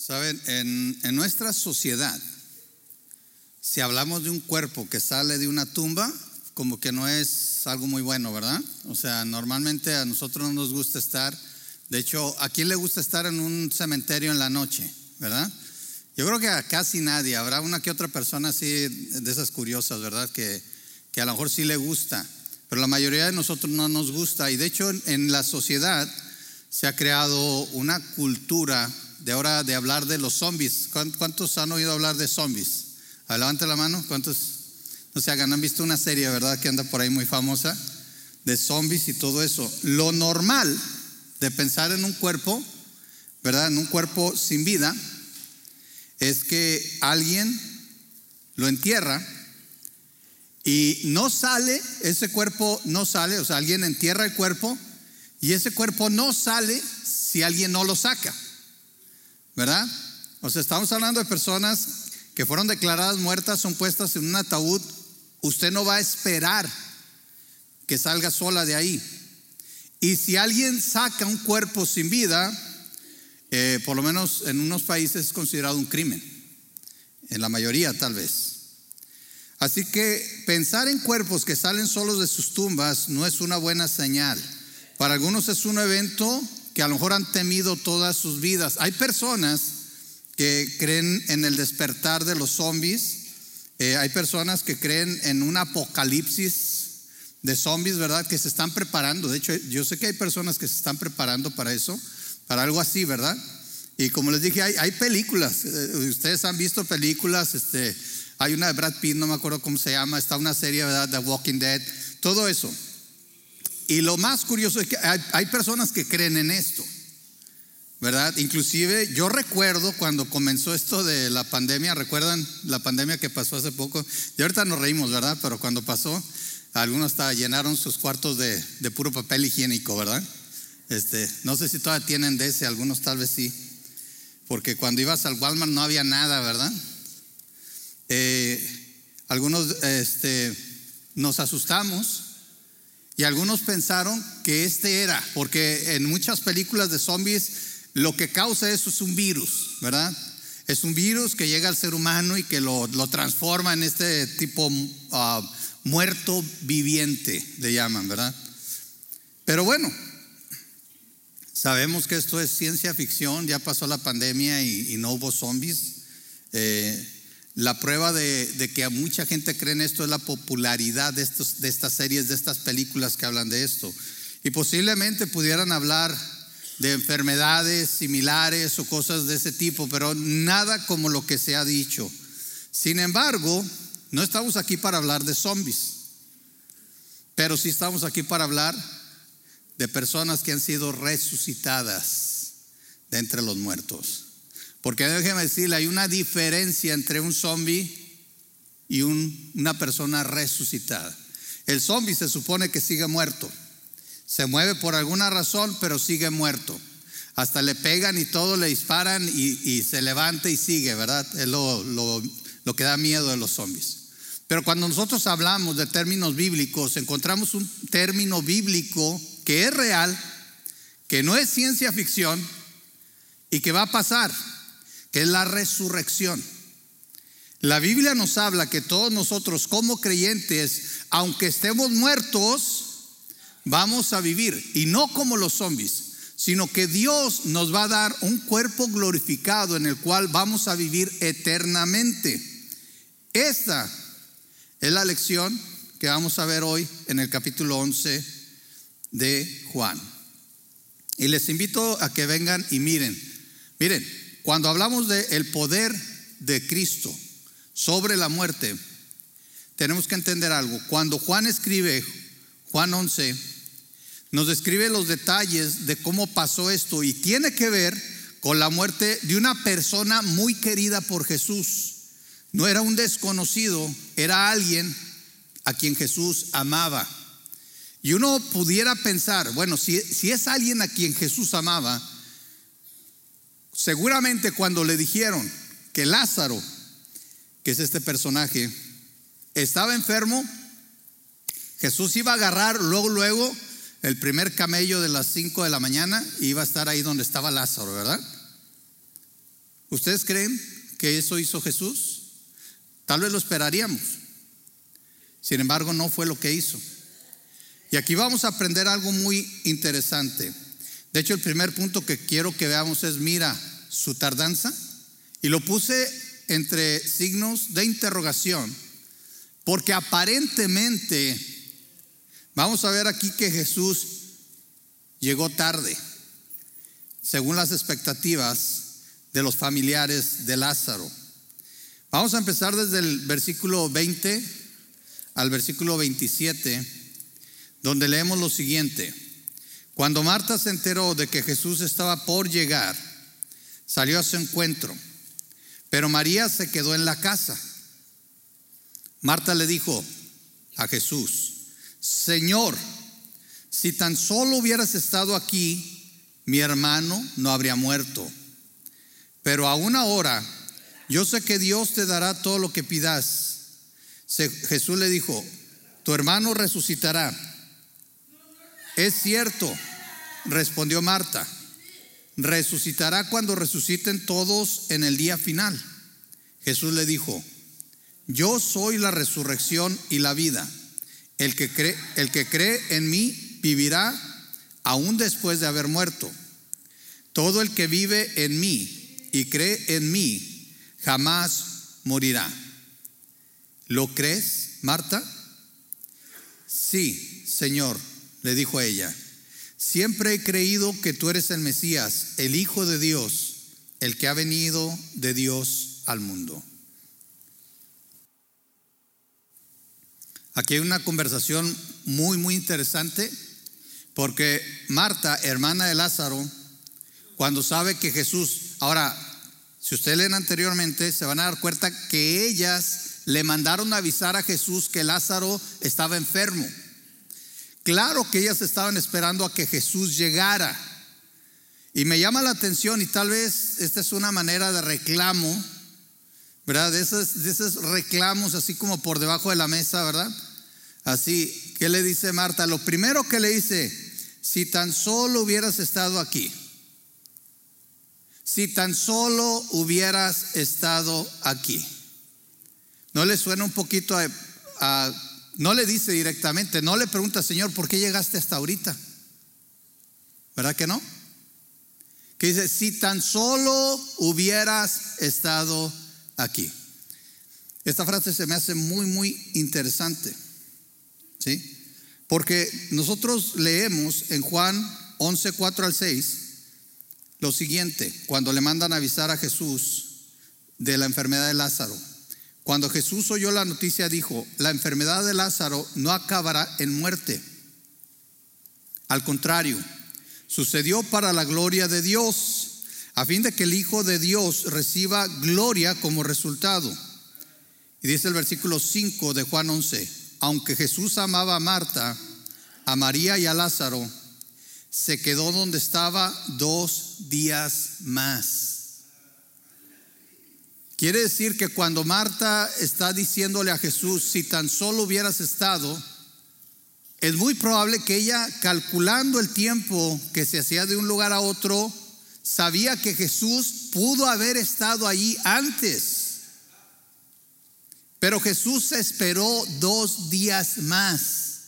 Saben, en, nuestra sociedad, si hablamos de un cuerpo que sale de una tumba, como que no es algo muy bueno, ¿verdad? O sea, normalmente a nosotros no nos gusta estar, de hecho, ¿a quién le gusta estar en un cementerio en la noche, verdad? Yo creo que a casi nadie, habrá una que otra persona así de esas curiosas, ¿verdad? Que, que a lo mejor sí le gusta, pero la mayoría de nosotros no nos gusta. Y de hecho en la sociedad se ha creado una cultura de ahora de hablar de los zombies. ¿Cuántos han oído hablar de zombies? Levante la mano. ¿Cuántos? No se hagan, han visto una serie, ¿verdad? Que anda por ahí muy famosa de zombies y todo eso. Lo normal de pensar en un cuerpo, ¿verdad? En un cuerpo sin vida, es que alguien lo entierra y no sale, ese cuerpo no sale, o sea, alguien entierra el cuerpo y ese cuerpo no sale si alguien no lo saca. ¿Verdad? O sea, estamos hablando de personas que fueron declaradas muertas, son puestas en un ataúd. Usted no va a esperar que salga sola de ahí. Y si alguien saca un cuerpo sin vida, eh, por lo menos en unos países es considerado un crimen. En la mayoría tal vez. Así que pensar en cuerpos que salen solos de sus tumbas no es una buena señal. Para algunos es un evento que a lo mejor han temido todas sus vidas. Hay personas que creen en el despertar de los zombies, eh, hay personas que creen en un apocalipsis de zombies, ¿verdad? Que se están preparando. De hecho, yo sé que hay personas que se están preparando para eso, para algo así, ¿verdad? Y como les dije, hay, películas. Eh, ustedes han visto películas, este, hay una de Brad Pitt, no me acuerdo cómo se llama, está una serie, ¿verdad? The Walking Dead, todo eso. Y lo más curioso es que hay, personas que creen en esto, ¿verdad? Inclusive yo recuerdo cuando comenzó esto de la pandemia, ¿recuerdan la pandemia que pasó hace poco? Y ahorita nos reímos, ¿verdad? Pero cuando pasó, algunos hasta llenaron sus cuartos de, puro papel higiénico, ¿verdad? Este, no sé si todavía tienen de ese, algunos tal vez sí. Porque cuando ibas al Walmart no había nada, ¿verdad? Eh, algunos este, nos asustamos y algunos pensaron que este era, porque en muchas películas de zombies lo que causa eso es un virus, ¿verdad? Es un virus que llega al ser humano y que lo, transforma en este tipo ah, muerto viviente, le llaman, ¿verdad? Pero bueno, sabemos que esto es ciencia ficción, ya pasó la pandemia y, no hubo zombies. Eh, la prueba de, que a mucha gente cree en esto es la popularidad de, de estas series, de estas películas que hablan de esto. Y posiblemente pudieran hablar de enfermedades similares o cosas de ese tipo, pero nada como lo que se ha dicho. Sin embargo, no estamos aquí para hablar de zombies, pero sí estamos aquí para hablar de personas que han sido resucitadas de entre los muertos. Porque déjeme decirle, hay una diferencia entre un zombie y una persona resucitada. El zombie se supone que sigue muerto. Se mueve por alguna razón, pero sigue muerto. Hasta le pegan y todo, le disparan y, se levanta y sigue, ¿verdad? Es lo, lo que da miedo de los zombies. Pero cuando nosotros hablamos de términos bíblicos, encontramos un término bíblico que es real, que no es ciencia ficción y que va a pasar es la resurrección. La Biblia nos habla que todos nosotros como creyentes, aunque estemos muertos, vamos a vivir. Y no como los zombies, sino que Dios nos va a dar un cuerpo glorificado en el cual vamos a vivir eternamente. Esta es la lección que vamos a ver hoy en el capítulo 11 de Juan. Y les invito a que vengan y miren. Miren, cuando hablamos del el poder de Cristo sobre la muerte, tenemos que entender algo. Cuando Juan escribe, Juan 11, nos describe los detalles de cómo pasó esto y tiene que ver con la muerte de una persona muy querida por Jesús. No era un desconocido, era alguien a quien Jesús amaba. Y uno pudiera pensar, bueno, si, si es alguien a quien Jesús amaba, Seguramente cuando le dijeron que Lázaro, que es este personaje, estaba enfermo, Jesús iba a agarrar luego, luego el primer camello de las 5 de la mañana y iba a estar ahí donde estaba Lázaro, ¿verdad? ¿Ustedes creen que eso hizo Jesús? Tal vez lo esperaríamos. Sin embargo, no fue lo que hizo. Y aquí vamos a aprender algo muy interesante. De hecho, el primer punto que quiero que veamos es, mira, su tardanza. Y lo puse entre signos de interrogación, porque aparentemente, vamos a ver aquí que Jesús llegó tarde, según las expectativas de los familiares de Lázaro. Vamos a empezar desde el versículo 20 al versículo 27, donde leemos lo siguiente. Cuando Marta se enteró de que Jesús estaba por llegar, salió a su encuentro, pero María se quedó en la casa. Marta le dijo a Jesús, Señor, si tan solo hubieras estado aquí, mi hermano no habría muerto. Pero aún ahora, yo sé que Dios te dará todo lo que pidas. Jesús le dijo, tu hermano resucitará. Es cierto, respondió Marta, resucitará cuando resuciten todos en el día final. Jesús le dijo, yo soy la resurrección y la vida. El que cree, el que cree en mí vivirá aún después de haber muerto. Todo el que vive en mí y cree en mí jamás morirá. ¿Lo crees, Marta? Sí, Señor, le dijo ella. Siempre he creído que tú eres el Mesías, el Hijo de Dios, el que ha venido de Dios al mundo. Aquí hay una conversación muy, muy interesante, porque Marta, hermana de Lázaro, cuando sabe que Jesús, ahora, si ustedes leen anteriormente, se van a dar cuenta que ellas le mandaron a avisar a Jesús que Lázaro estaba enfermo. Claro que ellas estaban esperando a que Jesús llegara. Y me llama la atención, y tal vez esta es una manera de reclamo, ¿verdad? De esos, reclamos así como por debajo de la mesa, ¿verdad? Así, ¿qué le dice Marta? Lo primero que le dice, si tan solo hubieras estado aquí. Si tan solo hubieras estado aquí. ¿No le suena un poquito a, no le dice directamente, no le pregunta, Señor, ¿por qué llegaste hasta ahorita? ¿Verdad que no? Que dice, si tan solo hubieras estado aquí. Esta frase se me hace muy, muy interesante. ¿Sí? Porque nosotros leemos en Juan 11, 4 al 6, lo siguiente, cuando le mandan avisar a Jesús de la enfermedad de Lázaro. Cuando Jesús oyó la noticia dijo, la enfermedad de Lázaro no acabará en muerte. Al contrario, sucedió para la gloria de Dios, a fin de que el Hijo de Dios reciba gloria como resultado. Y dice el versículo 5 de Juan 11, aunque Jesús amaba a Marta, a María y a Lázaro, se quedó donde estaba dos días más. Quiere decir que cuando Marta está diciéndole a Jesús, si tan solo hubieras estado, es muy probable que ella, calculando el tiempo que se hacía de un lugar a otro, sabía que Jesús pudo haber estado allí antes. Pero Jesús esperó dos días más.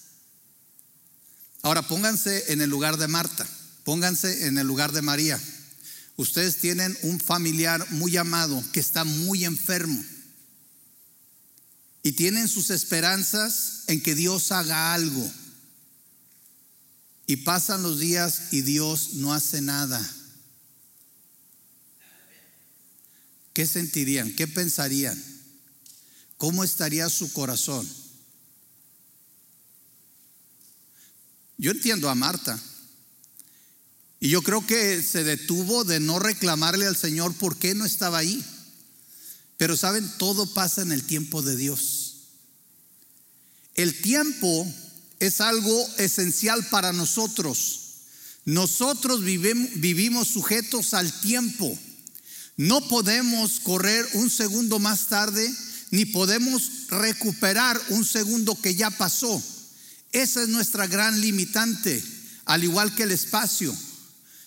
Ahora pónganse en el lugar de Marta, pónganse en el lugar de María. Ustedes tienen un familiar muy amado que está muy enfermo y tienen sus esperanzas en que Dios haga algo. Y pasan los días y Dios no hace nada. ¿Qué sentirían? ¿Qué pensarían? ¿Cómo estaría su corazón? Yo entiendo a Marta. Y yo creo que se detuvo de no reclamarle al Señor por qué no estaba ahí. Pero saben, todo pasa en el tiempo de Dios. El tiempo es algo esencial para nosotros. Nosotros vivimos sujetos al tiempo. No podemos correr un segundo más tarde, ni podemos recuperar un segundo que ya pasó. Esa es nuestra gran limitante, al igual que el espacio.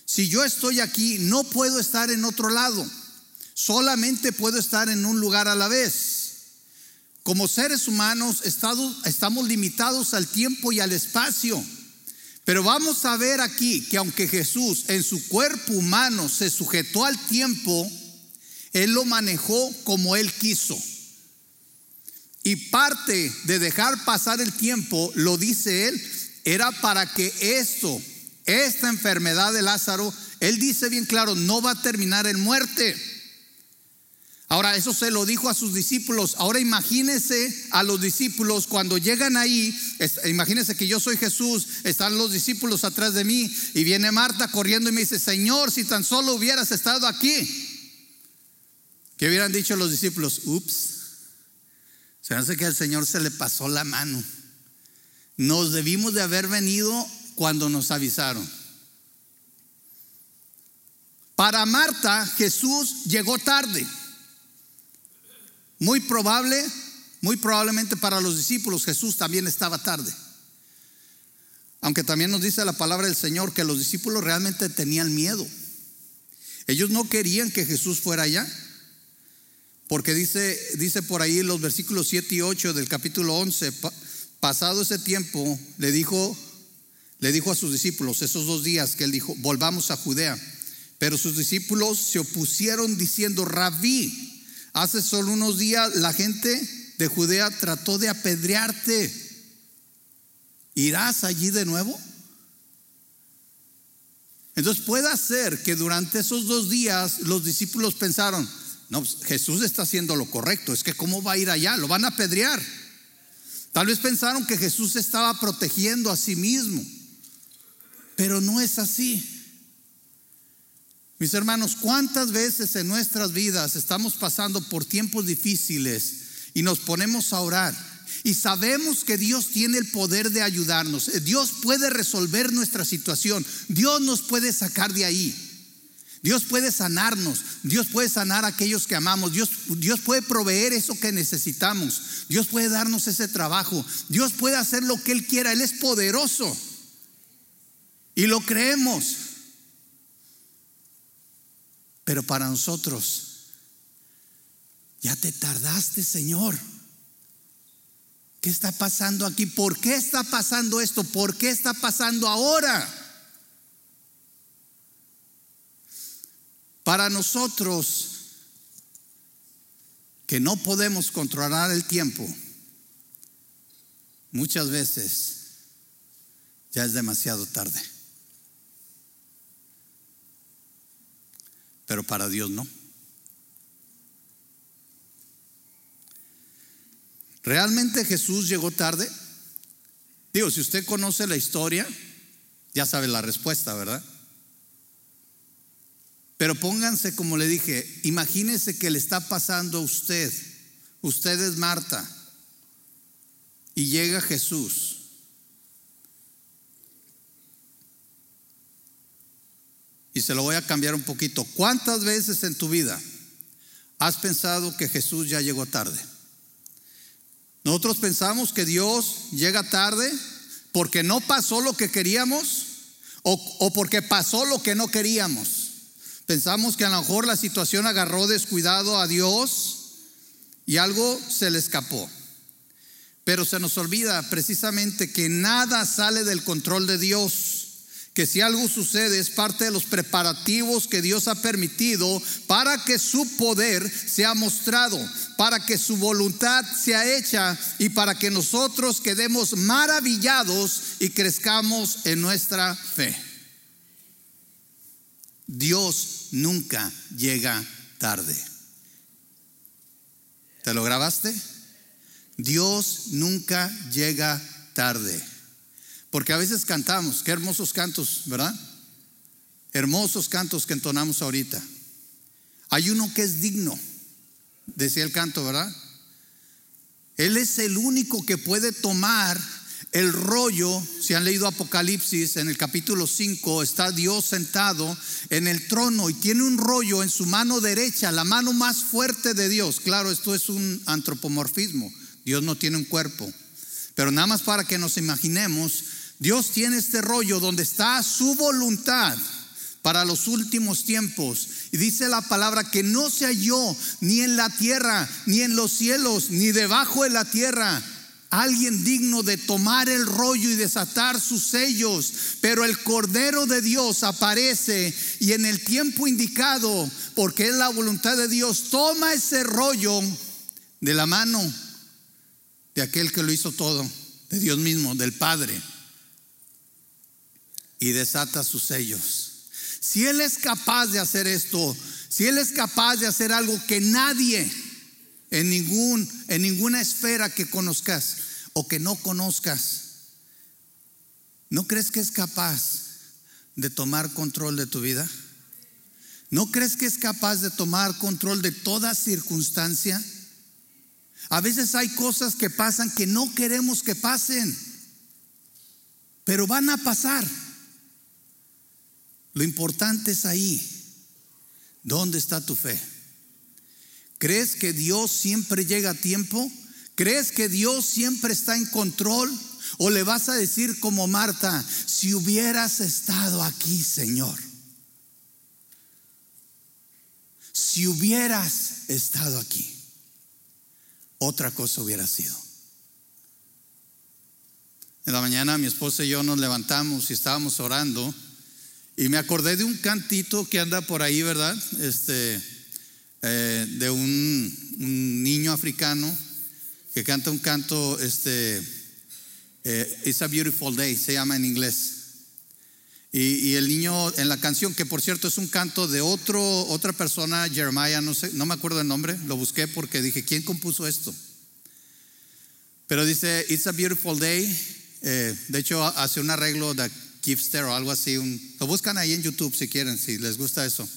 Si yo estoy aquí, no puedo estar en otro lado. Solamente puedo estar en un lugar a la vez. Como seres humanos estamos limitados al tiempo y al espacio. Pero vamos a ver aquí que aunque Jesús en su cuerpo humano se sujetó al tiempo, Él lo manejó como Él quiso. Y parte de dejar pasar el tiempo, lo dice Él, era para que esto, esta enfermedad de Lázaro, Él dice bien claro, no va a terminar en muerte. Ahora, eso se lo dijo a sus discípulos. Ahora imagínense a los discípulos cuando llegan ahí. Imagínense que yo soy Jesús, están los discípulos atrás de mí y viene Marta corriendo y me dice, Señor, si tan solo hubieras estado aquí. ¿Qué hubieran dicho los discípulos? Ups, se hace que al Señor se le pasó la mano. Nos debimos de haber venido cuando nos avisaron. Para Marta, Jesús llegó tarde. Muy probable, muy probablemente para los discípulos Jesús también estaba tarde. Aunque también nos dice la palabra del Señor que los discípulos realmente tenían miedo. Ellos no querían que Jesús fuera allá. Porque dice, dice por ahí los versículos 7 y 8 del capítulo 11, pasado ese tiempo, le dijo, le dijo a sus discípulos, esos dos días que él dijo, volvamos a Judea. Pero sus discípulos se opusieron diciendo, rabí, Hace solo unos días la gente de Judea trató de apedrearte. ¿Irás allí de nuevo? Entonces puede ser que durante esos dos días los discípulos pensaron, no, pues, Jesús está haciendo lo correcto, es que ¿cómo va a ir allá? Lo van a apedrear. Tal vez pensaron que Jesús estaba protegiendo a sí mismo, pero no es así. Mis hermanos, ¿cuántas veces en nuestras vidas estamos pasando por tiempos difíciles y nos ponemos a orar? Y sabemos que Dios tiene el poder de ayudarnos. Dios puede resolver nuestra situación. Dios nos puede sacar de ahí. Dios puede sanarnos. Dios puede sanar a aquellos que amamos. Dios, Dios puede proveer eso que necesitamos. Dios puede darnos ese trabajo. Dios puede hacer lo que Él quiera. Él es poderoso. Y lo creemos. Pero para nosotros, ya te tardaste, Señor. ¿Qué está pasando aquí? ¿Por qué está pasando esto? ¿Por qué está pasando ahora? Para nosotros, que no podemos controlar el tiempo, muchas veces ya es demasiado tarde. Pero para Dios no. ¿Realmente Jesús llegó tarde? Digo, si usted conoce la historia, ya sabe la respuesta, ¿verdad? Pero pónganse, como le dije, imagínese que le está pasando a usted. Usted es Marta. Y llega Jesús. Y se lo voy a cambiar un poquito. ¿Cuántas veces en tu vida has pensado que Jesús ya llegó tarde? Nosotros pensamos que Dios llega tarde porque no pasó lo que queríamos o, porque pasó lo que no queríamos. Pensamos que a lo mejor la situación agarró descuidado a Dios y algo se le escapó. Pero se nos olvida precisamente que nada sale del control de Dios que si algo sucede es parte de los preparativos que Dios ha permitido para que su poder sea mostrado, para que su voluntad sea hecha y para que nosotros quedemos maravillados y crezcamos en nuestra fe. Dios nunca llega tarde. ¿Te lo grabaste? Dios nunca llega tarde. Porque a veces cantamos, qué hermosos cantos, ¿verdad? Hermosos cantos que entonamos ahorita. Hay uno que es digno, decía el canto, ¿verdad? Él es el único que puede tomar el rollo, si han leído Apocalipsis, en el capítulo 5 está Dios sentado en el trono y tiene un rollo en su mano derecha, la mano más fuerte de Dios. Claro, esto es un antropomorfismo, Dios no tiene un cuerpo, pero nada más para que nos imaginemos Dios tiene este rollo donde está su voluntad para los últimos tiempos. Y dice la palabra que no se halló ni en la tierra, ni en los cielos, ni debajo de la tierra alguien digno de tomar el rollo y desatar sus sellos, pero el Cordero de Dios aparece y en el tiempo indicado, porque es la voluntad de Dios, toma ese rollo de la mano de aquel que lo hizo todo, de Dios mismo, del Padre, y desata sus sellos. Si Él es capaz de hacer esto, si Él es capaz de hacer algo que nadie en, ningún, en ninguna esfera que conozcas o que no conozcas, ¿no crees que es capaz de tomar control de tu vida? ¿No crees que es capaz de tomar control de toda circunstancia? A veces hay cosas que pasan que no queremos que pasen, pero van a pasar. Lo importante es ahí. ¿Dónde está tu fe? ¿Crees que Dios siempre llega a tiempo? ¿Crees que Dios siempre está en control? ¿O le vas a decir como Marta, si hubieras estado aquí, Señor? Si hubieras estado aquí, otra cosa hubiera sido. En la mañana mi esposa y yo nos levantamos y estábamos orando y me acordé de un cantito que anda por ahí, ¿verdad? Este, eh, de un, niño africano que canta un canto, este, eh, It's a Beautiful Day, se llama en inglés. Y, el niño en la canción, que por cierto es un canto de otro, otra persona, Jeremiah, no sé, no me acuerdo el nombre, lo busqué porque dije, ¿quién compuso esto? Pero dice, It's a Beautiful Day. Eh, de hecho, hace un arreglo de Gipster o algo así. lo buscan ahí en YouTube si quieren, si les gusta eso.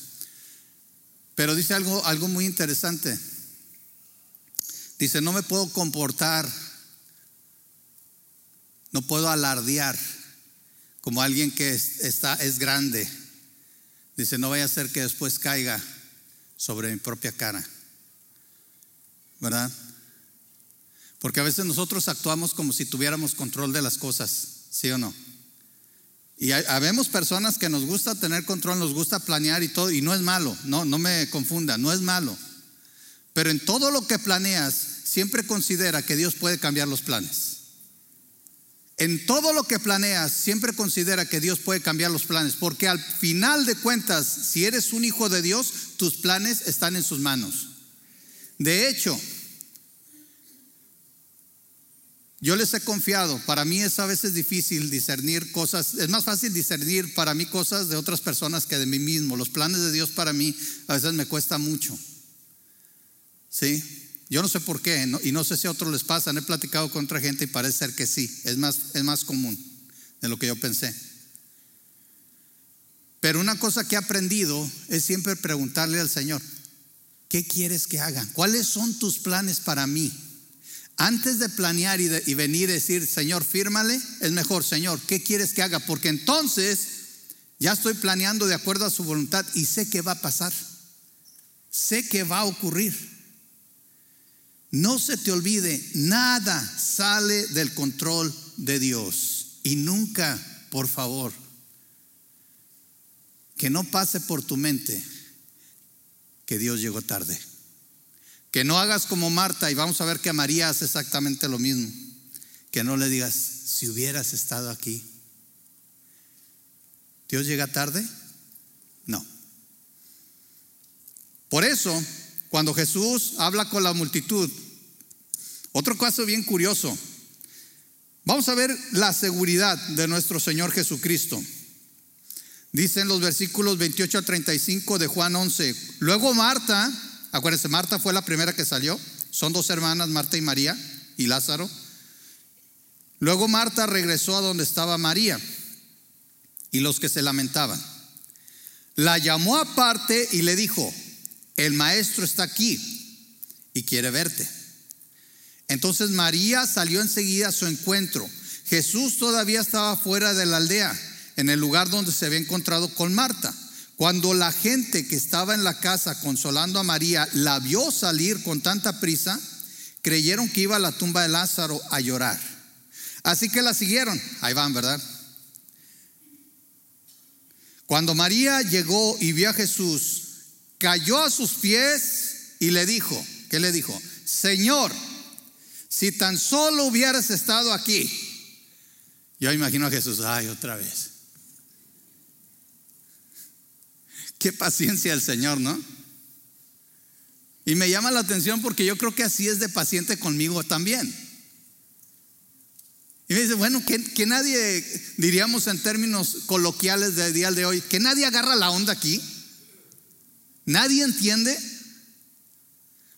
Pero dice algo, algo muy interesante. Dice, no me puedo comportar, no puedo alardear como alguien que está, es grande. Dice, no vaya a ser que después caiga sobre mi propia cara. ¿Verdad? Porque a veces nosotros actuamos como si tuviéramos control de las cosas, ¿sí o no? Y habemos personas que nos gusta tener control, nos gusta planear y todo, y no es malo, no, no me confunda, no es malo. Pero en todo lo que planeas, siempre considera que Dios puede cambiar los planes. En todo lo que planeas, siempre considera que Dios puede cambiar los planes, porque al final de cuentas, si eres un hijo de Dios, tus planes están en sus manos. De hecho, yo les he confiado, para mí es a veces difícil discernir cosas, es más fácil discernir para mí cosas de otras personas que de mí mismo. Los planes de Dios para mí a veces me cuesta mucho. ¿Sí? Yo no sé por qué, y no sé si a otros les pasa, he platicado con otra gente y parece ser que sí, es más, es más común de lo que yo pensé. Pero una cosa que he aprendido es siempre preguntarle al Señor, ¿qué quieres que haga? ¿Cuáles son tus planes para mí? Antes de planear y, venir y decir, Señor, fírmale, es mejor, Señor, ¿qué quieres que haga? Porque entonces ya estoy planeando de acuerdo a su voluntad y sé que va a pasar. Sé que va a ocurrir. No se te olvide, nada sale del control de Dios. Y nunca, por favor, que no pase por tu mente que Dios llegó tarde. Que no hagas como Marta y vamos a ver que María hace exactamente lo mismo. Que no le digas, si hubieras estado aquí. ¿Dios llega tarde? No. Por eso, cuando Jesús habla con la multitud, otro caso bien curioso. Vamos a ver la seguridad de nuestro Señor Jesucristo. Dice en los versículos 28 a 35 de Juan 11. Luego Marta Acuérdense, Marta fue la primera que salió. Son dos hermanas, Marta y María, y Lázaro. Luego Marta regresó a donde estaba María y los que se lamentaban. La llamó aparte y le dijo, el maestro está aquí y quiere verte. Entonces María salió enseguida a su encuentro. Jesús todavía estaba fuera de la aldea, en el lugar donde se había encontrado con Marta. Cuando la gente que estaba en la casa consolando a María la vio salir con tanta prisa, creyeron que iba a la tumba de Lázaro a llorar. Así que la siguieron. Ahí van, ¿verdad? Cuando María llegó y vio a Jesús, cayó a sus pies y le dijo, ¿qué le dijo? Señor, si tan solo hubieras estado aquí. Yo imagino a Jesús, ay, otra vez. Qué paciencia el Señor, ¿no? Y me llama la atención porque yo creo que así es de paciente conmigo también. Y me dice, bueno, que, nadie, diríamos en términos coloquiales del día de hoy, que nadie agarra la onda aquí. Nadie entiende.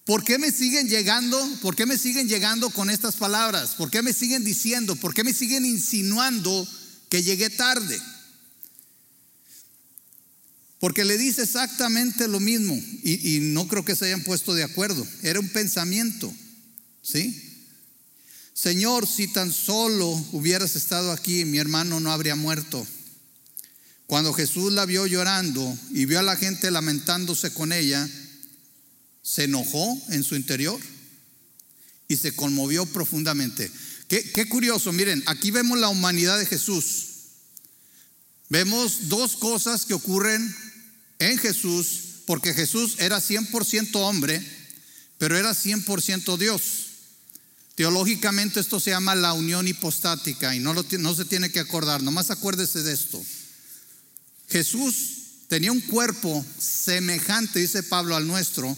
¿Por qué me siguen llegando? ¿Por qué me siguen llegando con estas palabras? ¿Por qué me siguen diciendo? ¿Por qué me siguen insinuando que llegué tarde? Porque le dice exactamente lo mismo y, no creo que se hayan puesto de acuerdo. Era un pensamiento, ¿sí? Señor, si tan solo hubieras estado aquí, mi hermano no habría muerto. Cuando Jesús la vio llorando y vio a la gente lamentándose con ella, se enojó en su interior y se conmovió profundamente. Qué, curioso, miren, aquí vemos la humanidad de Jesús. Vemos dos cosas que ocurren en Jesús, porque Jesús era 100% hombre, pero era 100% Dios. Teológicamente esto se llama la unión hipostática y no, no se tiene que acordar, nomás acuérdese de esto. Jesús tenía un cuerpo semejante, dice Pablo, al nuestro,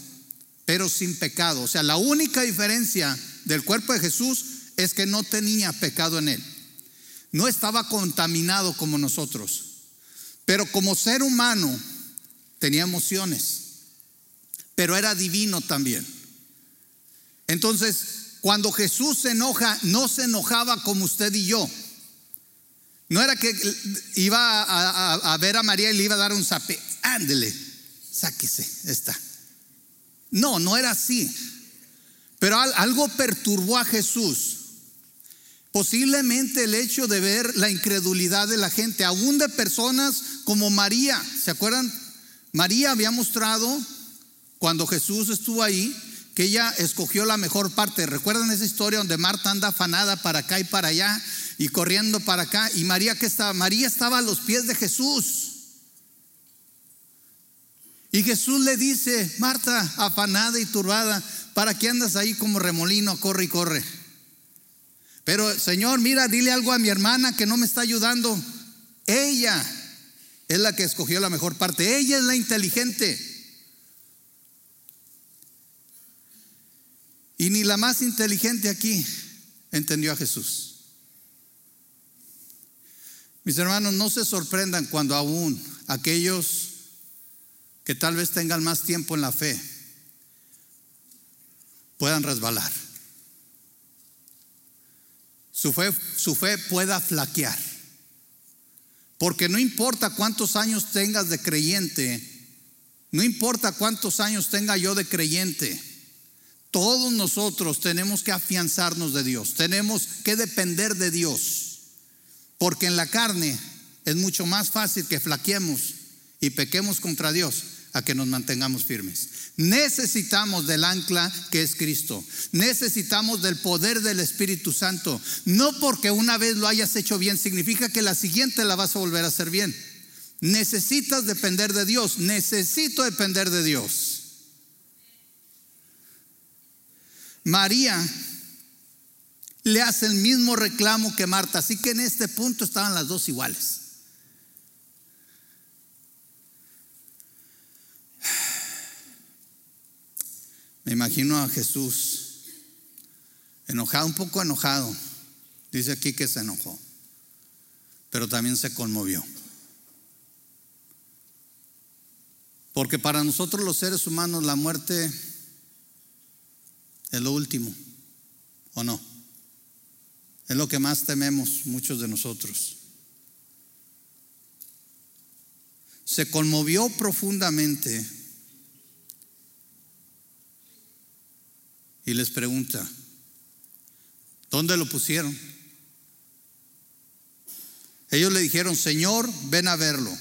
pero sin pecado. O sea, la única diferencia del cuerpo de Jesús es que no tenía pecado en él. No estaba contaminado como nosotros, pero como ser humano tenía emociones, pero era divino también. Entonces, cuando Jesús se enoja, no se enojaba como usted y yo. No era que iba a, ver a María y le iba a dar un zape. Ándele, sáquese, está. No, no era así. Pero algo perturbó a Jesús. Posiblemente el hecho de ver la incredulidad de la gente, aún de personas como María. ¿Se acuerdan? María había mostrado cuando Jesús estuvo ahí que ella escogió la mejor parte. ¿Recuerdan esa historia donde Marta anda afanada para acá y para allá y corriendo para acá? Y María que estaba, María estaba a los pies de Jesús. Y Jesús le dice, Marta, afanada y turbada, ¿para qué andas ahí como remolino? Corre y corre. Pero Señor, mira, dile algo a mi hermana que no me está ayudando. Ella es la que escogió la mejor parte. Ella es la inteligente. Y ni la más inteligente aquí entendió a Jesús. Mis hermanos, no se sorprendan cuando aún aquellos que tal vez tengan más tiempo en la fe puedan resbalar. Su fe, su fe pueda flaquear. Porque no importa cuántos años tengas de creyente, no importa cuántos años tenga yo de creyente, todos nosotros tenemos que afianzarnos de Dios, tenemos que depender de Dios, porque en la carne es mucho más fácil que flaqueemos y pequemos contra Dios a que nos mantengamos firmes. Necesitamos del ancla que es Cristo. Necesitamos del poder del Espíritu Santo. No porque una vez lo hayas hecho bien significa que la siguiente la vas a volver a hacer bien. Necesitas depender de Dios. Necesito depender de Dios. María le hace el mismo reclamo que Marta, así que en este punto estaban las dos iguales. Imagino a Jesús enojado, un poco enojado. Dice aquí que se enojó, pero también se conmovió. Porque para nosotros los seres humanos la muerte es lo último, ¿o no? Es lo que más tememos muchos de nosotros. Se conmovió profundamente y les pregunta, ¿dónde lo pusieron? Ellos le dijeron, Señor, ven a verlo.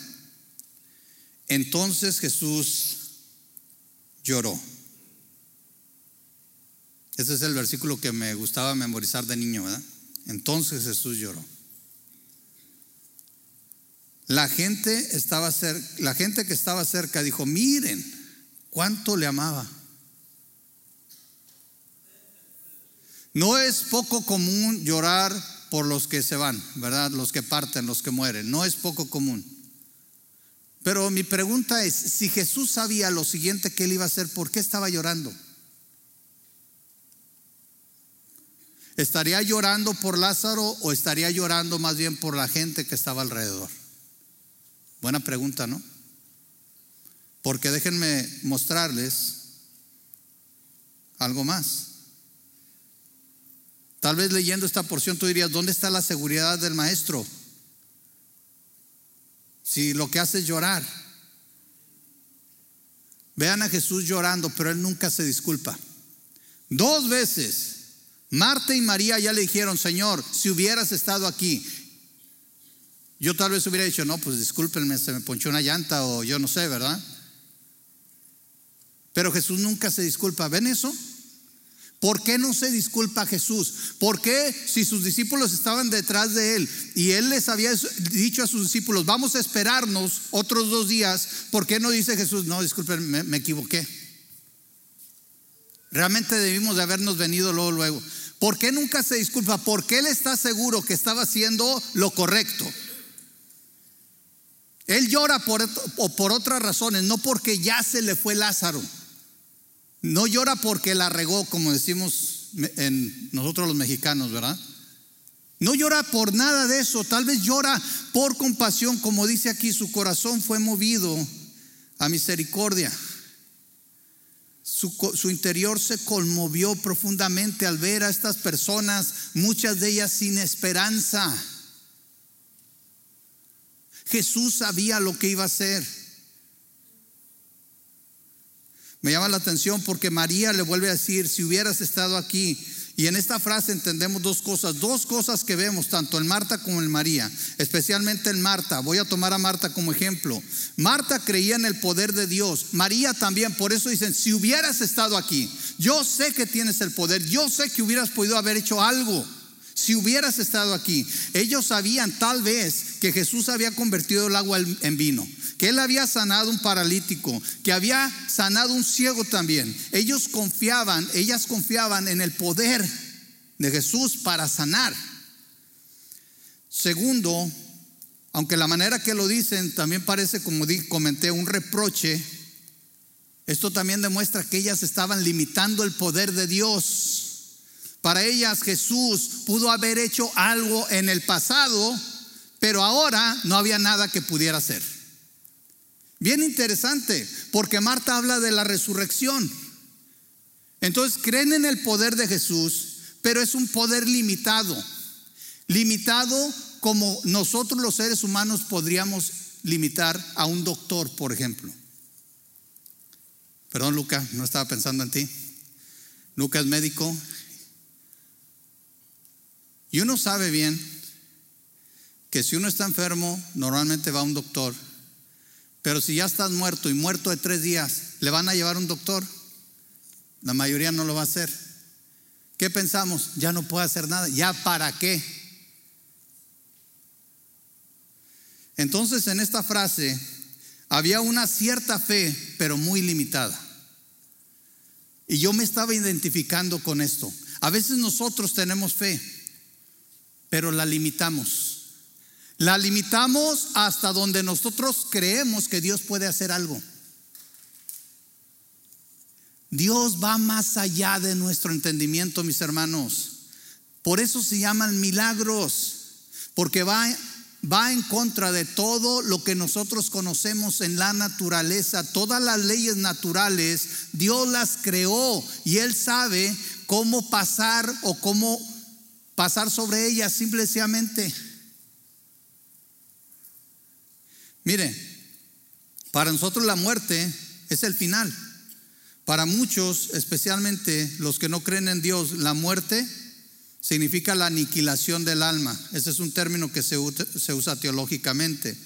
Entonces Jesús lloró. Ese es el versículo que me gustaba memorizar de niño, ¿verdad? Entonces Jesús lloró. La gente estaba cerca, la gente que estaba cerca dijo, miren cuánto le amaba. No es poco común llorar por los que se van, ¿verdad? Los que parten, los que mueren. No es poco común. Pero mi pregunta es, si Jesús sabía lo siguiente que él iba a hacer, ¿por qué estaba llorando? ¿Estaría llorando por Lázaro o estaría llorando más bien por la gente que estaba alrededor? Buena pregunta, ¿no? Porque déjenme mostrarles algo más. Tal vez leyendo esta porción tú dirías, ¿dónde está la seguridad del maestro? Si lo que hace es llorar. Vean a Jesús llorando, pero él nunca se disculpa. Dos veces, Marta y María ya le dijeron, Señor, si hubieras estado aquí, yo tal vez hubiera dicho, no, pues discúlpenme, se me ponchó una llanta o yo no sé, ¿verdad? Pero Jesús nunca se disculpa. ¿Ven eso? ¿Por qué no se disculpa Jesús? ¿Por qué si sus discípulos estaban detrás de él y él les había dicho a sus discípulos, vamos a esperarnos otros dos días, ¿por qué no dice Jesús, no, disculpen, me, equivoqué? Realmente debimos de habernos venido luego, luego. ¿Por qué nunca se disculpa? Porque él está seguro que estaba haciendo lo correcto. Él llora por, por otras razones, no porque ya se le fue Lázaro. No llora porque la regó, como decimos en nosotros los mexicanos, ¿verdad? No llora por nada de eso, tal vez llora por compasión, como dice aquí, su corazón fue movido a misericordia. Su, su, interior se conmovió profundamente al ver a estas personas, muchas de ellas sin esperanza. Jesús sabía lo que iba a hacer. Me llama la atención porque María le vuelve a decir, si hubieras estado aquí, y en esta frase entendemos dos cosas, dos cosas que vemos tanto en Marta como en María, especialmente en Marta. Voy a tomar a Marta como ejemplo. Marta creía en el poder de Dios, María también, por eso dicen, si hubieras estado aquí, yo sé que tienes el poder, yo sé que hubieras podido haber hecho algo. Si hubieras estado aquí, ellos sabían tal vez que Jesús había convertido el agua en vino, que él había sanado un paralítico, que había sanado un ciego también. Ellos confiaban, ellas confiaban en el poder de Jesús para sanar. Segundo, aunque la manera que lo dicen también parece, como comenté, un reproche, esto también demuestra que ellas estaban limitando el poder de Dios. Para ellas Jesús pudo haber hecho algo en el pasado, pero ahora no había nada que pudiera hacer. Bien interesante, porque Marta habla de la resurrección. Entonces creen en el poder de Jesús, pero es un poder limitado. Limitado como nosotros los seres humanos podríamos limitar a un doctor, por ejemplo. Perdón, Luca, no estaba pensando en ti. Luca es médico, y uno sabe bien que si uno está enfermo, normalmente va a un doctor. Pero si ya estás muerto y muerto de tres días, ¿le van a llevar un doctor? La mayoría no lo va a hacer. ¿Qué pensamos? Ya no puede hacer nada. ¿Ya para qué? Entonces en esta frase había una cierta fe, pero muy limitada. Y yo me estaba identificando con esto. A veces nosotros tenemos fe, pero la limitamos. La limitamos hasta donde nosotros creemos que Dios puede hacer algo. Dios va más allá de nuestro entendimiento, mis hermanos. Por eso se llaman milagros, porque va, va en contra de todo lo que nosotros conocemos en la naturaleza. Todas las leyes naturales, Dios las creó y Él sabe cómo pasar o cómo pasar sobre ella simplemente. Mire, para nosotros la muerte es el final. Para muchos, especialmente los que no creen en Dios, la muerte significa la aniquilación del alma. Ese es un término que se usa, teológicamente.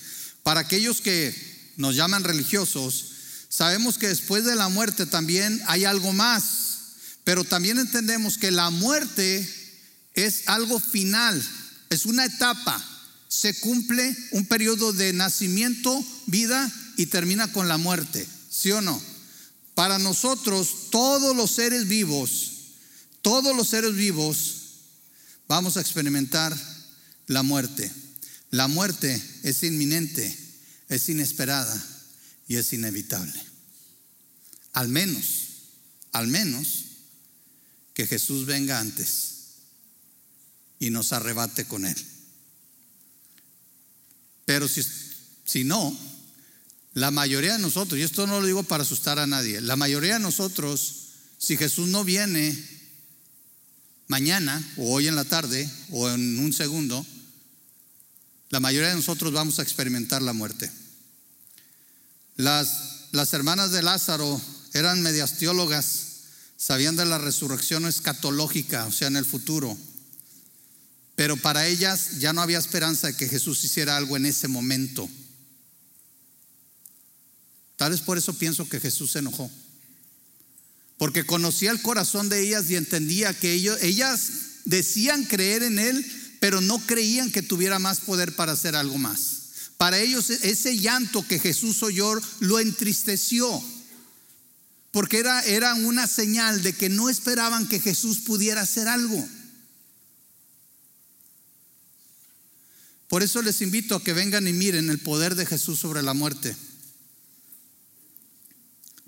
Para aquellos que nos llaman religiosos, sabemos que después de la muerte también hay algo más, pero también entendemos que la muerte es algo final, es una etapa, se cumple un periodo de nacimiento, vida y termina con la muerte, ¿sí o no? Para nosotros, todos los seres vivos, todos los seres vivos, vamos a experimentar la muerte. La muerte es inminente, es inesperada y es inevitable. Al menos, al menos que Jesús venga antes y nos arrebate con Él. Pero si, si no, la mayoría de nosotros, y esto no lo digo para asustar a nadie, la mayoría de nosotros, si Jesús no viene mañana o hoy en la tarde o en un segundo, la mayoría de nosotros vamos a experimentar la muerte. Las, las hermanas de Lázaro eran medias teólogas, sabían de la resurrección escatológica, o sea, en el futuro. Pero para ellas ya no había esperanza de que Jesús hiciera algo en ese momento. Tal vez por eso pienso que Jesús se enojó. Porque conocía el corazón de ellas y entendía que ellas decían creer en Él, pero no creían que tuviera más poder para hacer algo más. Para ellos ese llanto que Jesús oyó lo entristeció, porque era, era una señal de que no esperaban que Jesús pudiera hacer algo. Por eso les invito a que vengan y miren el poder de Jesús sobre la muerte.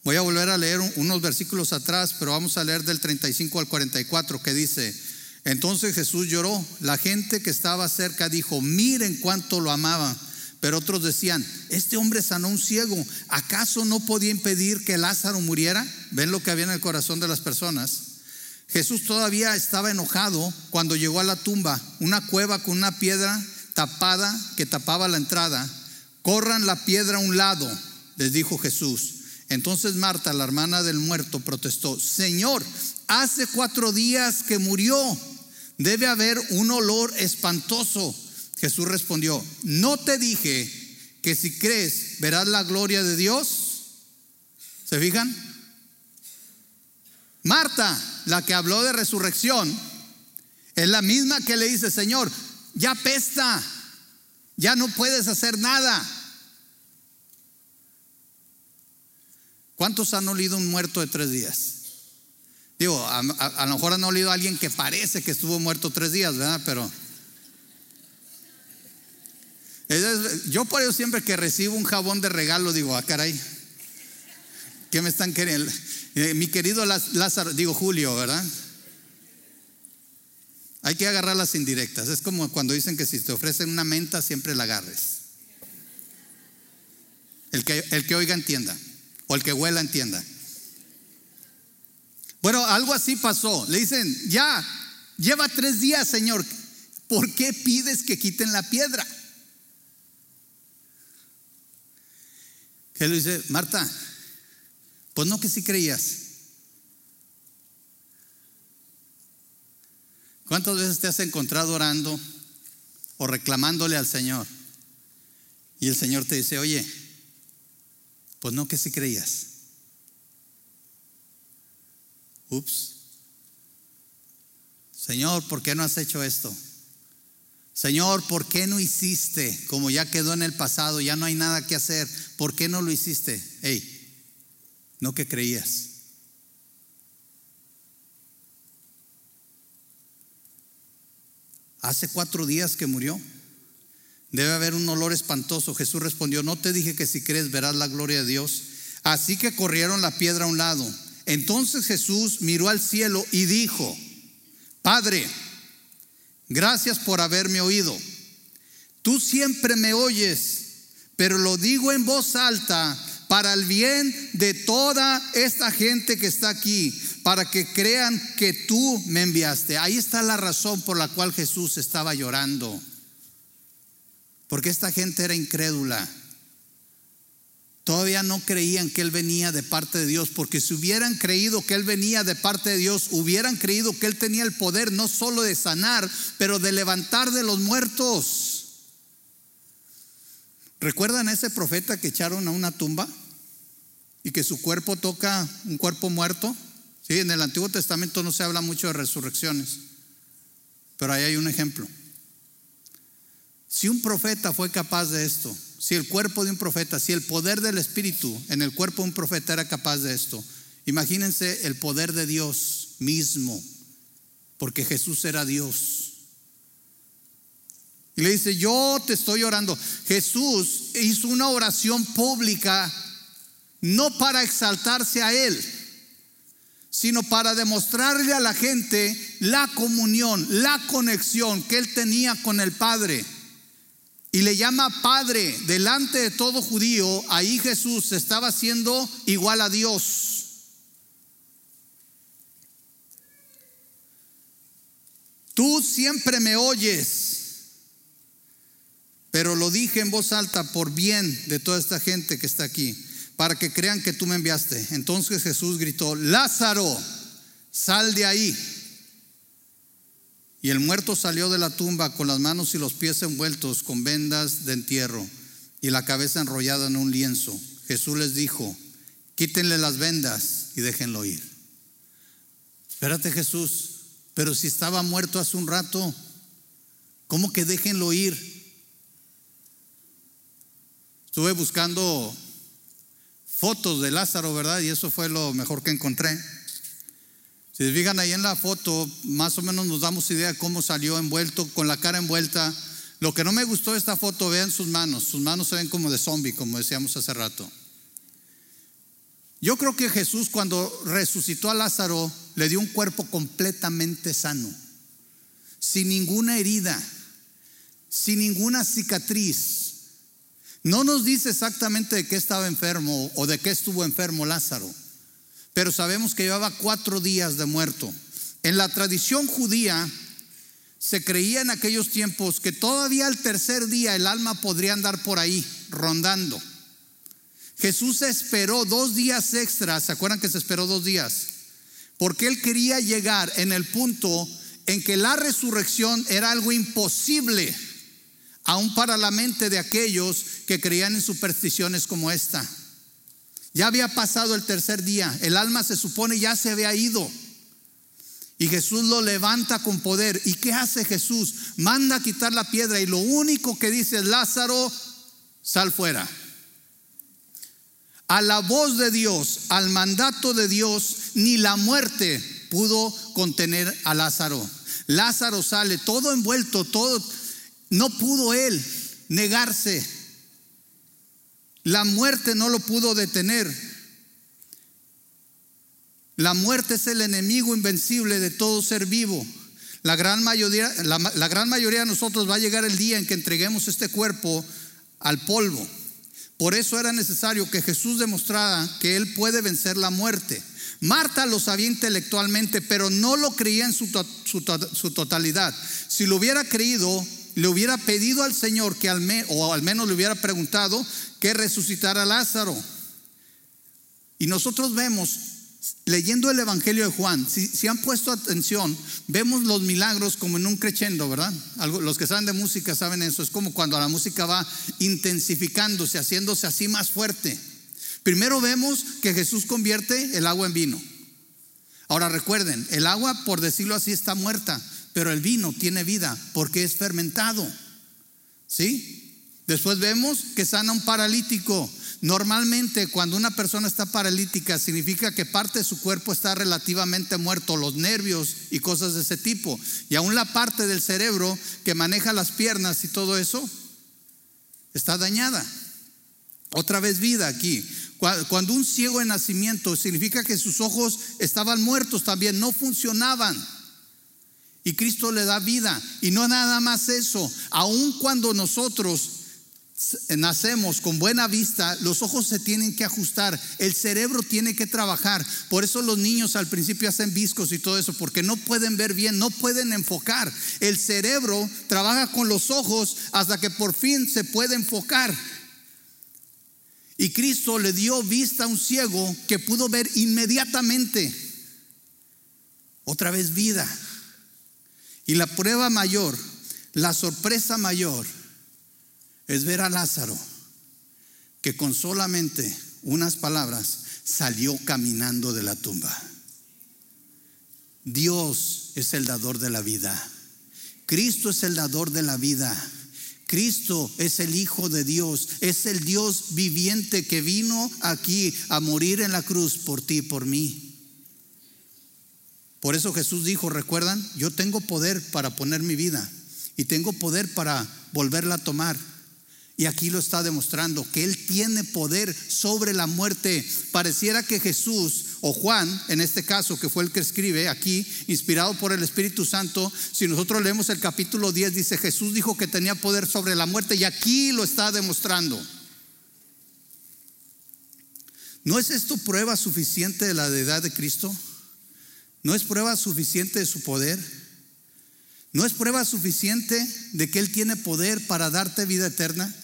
Voy a volver a leer unos versículos atrás, pero vamos a leer del 35 al 44 que dice, entonces Jesús lloró, la gente que estaba cerca dijo, miren cuánto lo amaba, pero otros decían, este hombre sanó un ciego, ¿acaso no podía impedir que Lázaro muriera? ¿Ven lo que había en el corazón de las personas? Jesús todavía estaba enojado cuando llegó a la tumba, una cueva con una piedra tapada que tapaba la entrada. Corran la piedra a un lado, les dijo Jesús. Entonces Marta, la hermana del muerto, protestó, Señor, hace cuatro días que murió, debe haber un olor espantoso. Jesús respondió, no te dije que si crees verás la gloria de Dios. ¿Se fijan? Marta, la que habló de resurrección, es la misma que le dice, Señor, ya pesta, ya no puedes hacer nada. ¿Cuántos han olido un muerto de tres días? Digo, a, lo mejor han olido a alguien que parece que estuvo muerto tres días, ¿verdad? Pero yo por eso siempre que recibo un jabón de regalo digo, ah, caray, ¿qué me están queriendo? Eh, mi querido Lázaro, digo Julio, ¿verdad? Hay que agarrar las indirectas. Es como cuando dicen que si te ofrecen una menta, siempre la agarres. El que, el que oiga entienda. O el que huela entienda. Bueno, algo así pasó. Le dicen, ya, lleva tres días, Señor. ¿Por qué pides que quiten la piedra? Que le dice, Marta, pues no que sí creías. ¿Cuántas veces te has encontrado orando o reclamándole al Señor? Y el Señor te dice, oye, pues no que si creías. Ups. Señor, ¿por qué no has hecho esto? Señor, ¿por qué no hiciste? Como ya quedó en el pasado, ya no hay nada que hacer. ¿Por qué no lo hiciste? Hey, no que creías. Hace cuatro días que murió. Debe haber un olor espantoso. Jesús respondió, no te dije que si crees verás la gloria de Dios. Así que corrieron la piedra a un lado. Entonces Jesús miró al cielo y dijo, Padre, gracias por haberme oído. Tú siempre me oyes, pero lo digo en voz alta para el bien de toda esta gente que está aquí, para que crean que tú me enviaste. Ahí está la razón por la cual Jesús estaba llorando. Porque esta gente era incrédula. Todavía no creían que Él venía de parte de Dios, porque si hubieran creído que Él venía de parte de Dios, hubieran creído que Él tenía el poder no solo de sanar, pero de levantar de los muertos. ¿Recuerdan a ese profeta que echaron a una tumba y que su cuerpo toca un cuerpo muerto? Sí, en el Antiguo Testamento no se habla mucho de resurrecciones, pero ahí hay un ejemplo. Si un profeta fue capaz de esto, si el cuerpo de un profeta, si el poder del Espíritu en el cuerpo de un profeta era capaz de esto, imagínense el poder de Dios mismo, porque Jesús era Dios. Y le dice, yo te estoy orando. Jesús hizo una oración pública, no para exaltarse a Él, sino para demostrarle a la gente la comunión, la conexión que Él tenía con el Padre. Y le llama Padre delante de todo judío, ahí Jesús estaba siendo igual a Dios. Tú siempre me oyes pero lo dije en voz alta por bien de toda esta gente que está aquí, para que crean que tú me enviaste. Entonces Jesús gritó, Lázaro, sal de ahí. Y el muerto salió de la tumba con las manos y los pies envueltos con vendas de entierro y la cabeza enrollada en un lienzo. Jesús les dijo, quítenle las vendas y déjenlo ir. Espérate Jesús, pero si estaba muerto hace un rato, ¿cómo que déjenlo ir? Estuve buscando fotos de Lázaro, ¿verdad? Y eso fue lo mejor que encontré. Si se fijan ahí en la foto, más o menos nos damos idea de cómo salió envuelto, con la cara envuelta. Lo que no me gustó de esta foto, vean sus manos. Sus manos se ven como de zombie, como decíamos hace rato. Yo creo que Jesús cuando resucitó a Lázaro le dio un cuerpo completamente sano, sin ninguna herida, sin ninguna cicatriz, no nos dice exactamente de qué estaba enfermo o de qué estuvo enfermo Lázaro, pero sabemos que llevaba cuatro días de muerto. En la tradición judía se creía en aquellos tiempos que todavía al tercer día el alma podría andar por ahí, rondando. Jesús esperó dos días extras, ¿se acuerdan que se esperó dos días? Porque él quería llegar en el punto en que la resurrección era algo imposible aún para la mente de aquellos que creían en supersticiones como esta. Ya había pasado el tercer día, el alma se supone ya se había ido. Y Jesús lo levanta con poder. ¿Y qué hace Jesús? Manda a quitar la piedra y lo único que dice es, Lázaro, sal fuera. A la voz de Dios, al mandato de Dios, ni la muerte pudo contener a Lázaro. Lázaro sale todo envuelto, todo no pudo él negarse. La muerte no lo pudo detener. La muerte es el enemigo invencible de todo ser vivo. La gran, mayoría, la, gran mayoría de nosotros va a llegar el día en que entreguemos este cuerpo al polvo. Por eso era necesario que Jesús demostrara que Él puede vencer la muerte. Marta lo sabía intelectualmente, pero no lo creía en su totalidad. Si lo hubiera creído, le hubiera pedido al Señor que al o al menos le hubiera preguntado que resucitara a Lázaro. Y nosotros vemos, leyendo el Evangelio de Juan, si, han puesto atención, vemos los milagros como en un crescendo, ¿verdad? los que saben de música saben eso, es como cuando la música va intensificándose, haciéndose así más fuerte. Primero vemos que Jesús convierte el agua en vino. Ahora recuerden, el agua, por decirlo así, está muerta pero el vino tiene vida porque es fermentado. ¿Sí? Después vemos que sana un paralítico. Normalmente cuando una persona está paralítica significa que parte de su cuerpo está relativamente muerto, los nervios y cosas de ese tipo. Y aún la parte del cerebro que maneja las piernas y todo eso está dañada. Otra vez vida aquí. Cuando un ciego de nacimiento significa que sus ojos estaban muertos también, no funcionaban. Y Cristo le da vida. Y no nada más eso. Aun cuando nosotros nacemos con buena vista, los ojos se tienen que ajustar, el cerebro tiene que trabajar. Por eso los niños al principio hacen viscos y todo eso, porque no pueden ver bien, no pueden enfocar. El cerebro trabaja con los ojos hasta que por fin se puede enfocar. Y Cristo le dio vista a un ciego que pudo ver inmediatamente. Otra vez vida. Y la prueba mayor, la sorpresa mayor, es ver a Lázaro, que con solamente unas palabras salió caminando de la tumba. Dios es el dador de la vida. Cristo es el dador de la vida. Cristo es el Hijo de Dios, es el Dios viviente que vino aquí a morir en la cruz por ti y por mí. Por eso Jesús dijo, recuerdan, yo tengo poder para poner mi vida y tengo poder para volverla a tomar. Y aquí lo está demostrando, que Él tiene poder sobre la muerte. Pareciera que Jesús o Juan, en este caso, que fue el que escribe aquí, inspirado por el Espíritu Santo, si nosotros leemos el capítulo 10, dice Jesús dijo que tenía poder sobre la muerte y aquí lo está demostrando. ¿No es esto prueba suficiente de la deidad de Cristo? ¿No es prueba suficiente de su poder? ¿No es prueba suficiente de que Él tiene poder para darte vida eterna?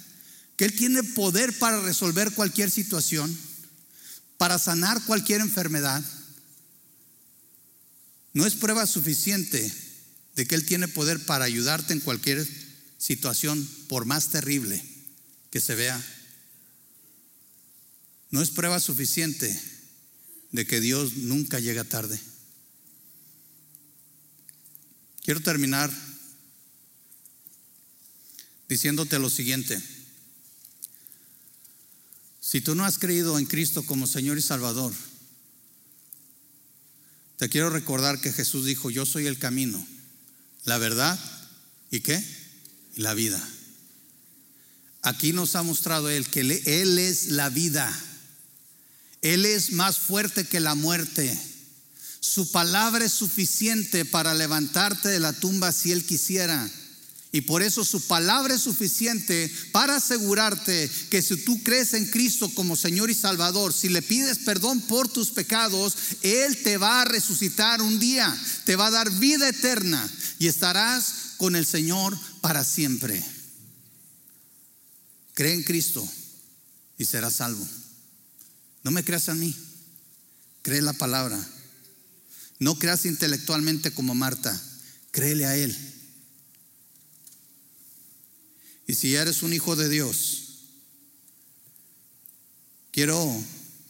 que Él tiene poder para resolver cualquier situación, para sanar cualquier enfermedad. No es prueba suficiente de que Él tiene poder para ayudarte en cualquier situación, por más terrible que se vea. No es prueba suficiente de que Dios nunca llega tarde. Quiero terminar diciéndote lo siguiente. Si tú no has creído en Cristo como Señor y Salvador, te quiero recordar que Jesús dijo, yo soy el camino, la verdad y qué? la vida. Aquí nos ha mostrado Él que Él es la vida. Él es más fuerte que la muerte. Su palabra es suficiente para levantarte de la tumba si Él quisiera. Y por eso su palabra es suficiente para asegurarte que si tú crees en Cristo como Señor y Salvador, si le pides perdón por tus pecados, Él te va a resucitar un día, te va a dar vida eterna y estarás con el Señor para siempre. Cree en Cristo y serás salvo. No me creas a mí, cree la palabra. No creas intelectualmente como Marta, créele a Él. Y si eres un hijo de Dios, quiero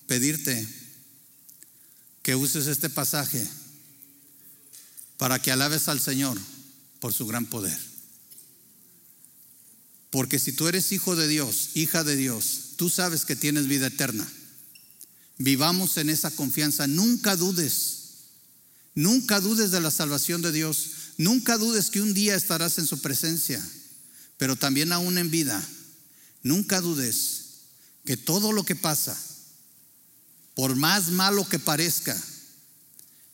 pedirte que uses este pasaje para que alabes al Señor por su gran poder. Porque si tú eres hijo de Dios, hija de Dios, tú sabes que tienes vida eterna. Vivamos en esa confianza. Nunca dudes. Nunca dudes de la salvación de Dios. Nunca dudes que un día estarás en su presencia pero también aún en vida, nunca dudes que todo lo que pasa, por más malo que parezca,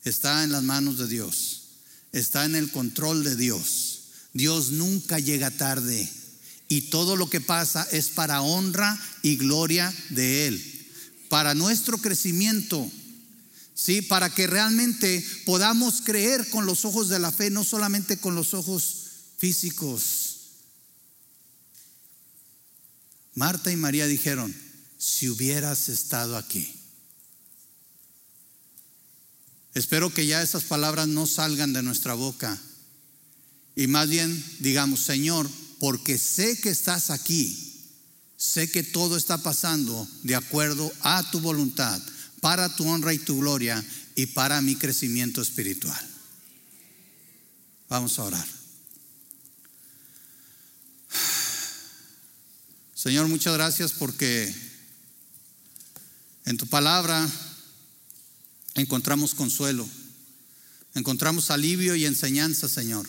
está en las manos de Dios, está en el control de Dios. Dios nunca llega tarde y todo lo que pasa es para honra y gloria de Él, para nuestro crecimiento. Sí, para que realmente podamos creer con los ojos de la fe, no solamente con los ojos físicos. Marta y María dijeron, si hubieras estado aquí. Espero que ya esas palabras no salgan de nuestra boca y más bien digamos, Señor, porque sé que estás aquí, sé que todo está pasando de acuerdo a tu voluntad, para tu honra y tu gloria y para mi crecimiento espiritual. Vamos a orar. Señor, muchas gracias porque en tu palabra encontramos consuelo, encontramos alivio y enseñanza, Señor.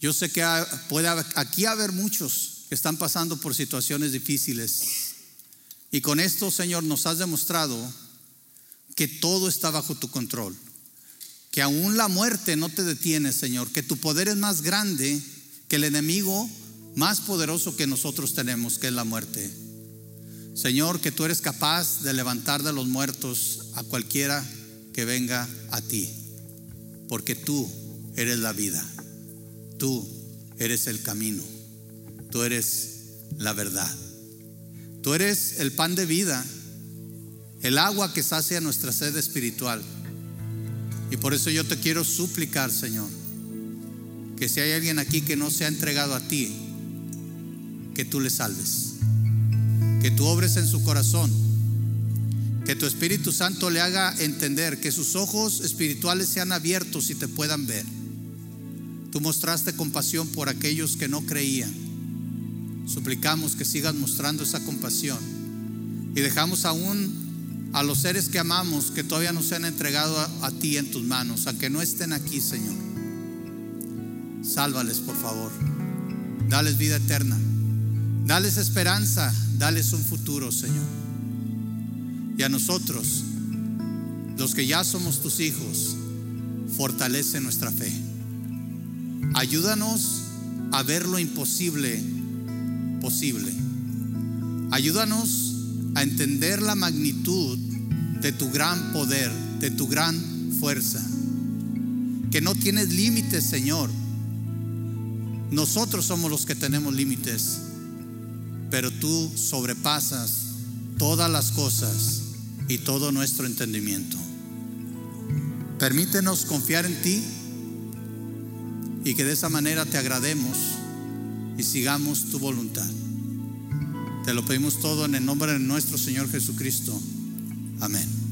Yo sé que puede aquí haber muchos que están pasando por situaciones difíciles. Y con esto, Señor, nos has demostrado que todo está bajo tu control. Que aún la muerte no te detiene, Señor. Que tu poder es más grande que el enemigo más poderoso que nosotros tenemos, que es la muerte. Señor, que tú eres capaz de levantar de los muertos a cualquiera que venga a ti, porque tú eres la vida, tú eres el camino, tú eres la verdad, tú eres el pan de vida, el agua que sacia nuestra sed espiritual. Y por eso yo te quiero suplicar, Señor, que si hay alguien aquí que no se ha entregado a ti, que tú le salves, que tú obres en su corazón, que tu Espíritu Santo le haga entender, que sus ojos espirituales sean abiertos y te puedan ver. Tú mostraste compasión por aquellos que no creían suplicamos que sigas mostrando esa compasión y dejamos aún a los seres que amamos que todavía no se han entregado a, ti en tus manos, a que no estén aquí, Señor. Sálvales, por favor. Dales vida eterna. Dales esperanza. Dales un futuro, Señor. Y a nosotros, los que ya somos tus hijos, fortalece nuestra fe. Ayúdanos a ver lo imposible posible. Ayúdanos a entender la magnitud de tu gran poder, de tu gran fuerza. Que no tienes límites, Señor. Nosotros somos los que tenemos límites, pero tú sobrepasas todas las cosas y todo nuestro entendimiento. Permítenos confiar en ti y que de esa manera te agrademos y sigamos tu voluntad. Te lo pedimos todo en el nombre de nuestro Señor Jesucristo. Amén.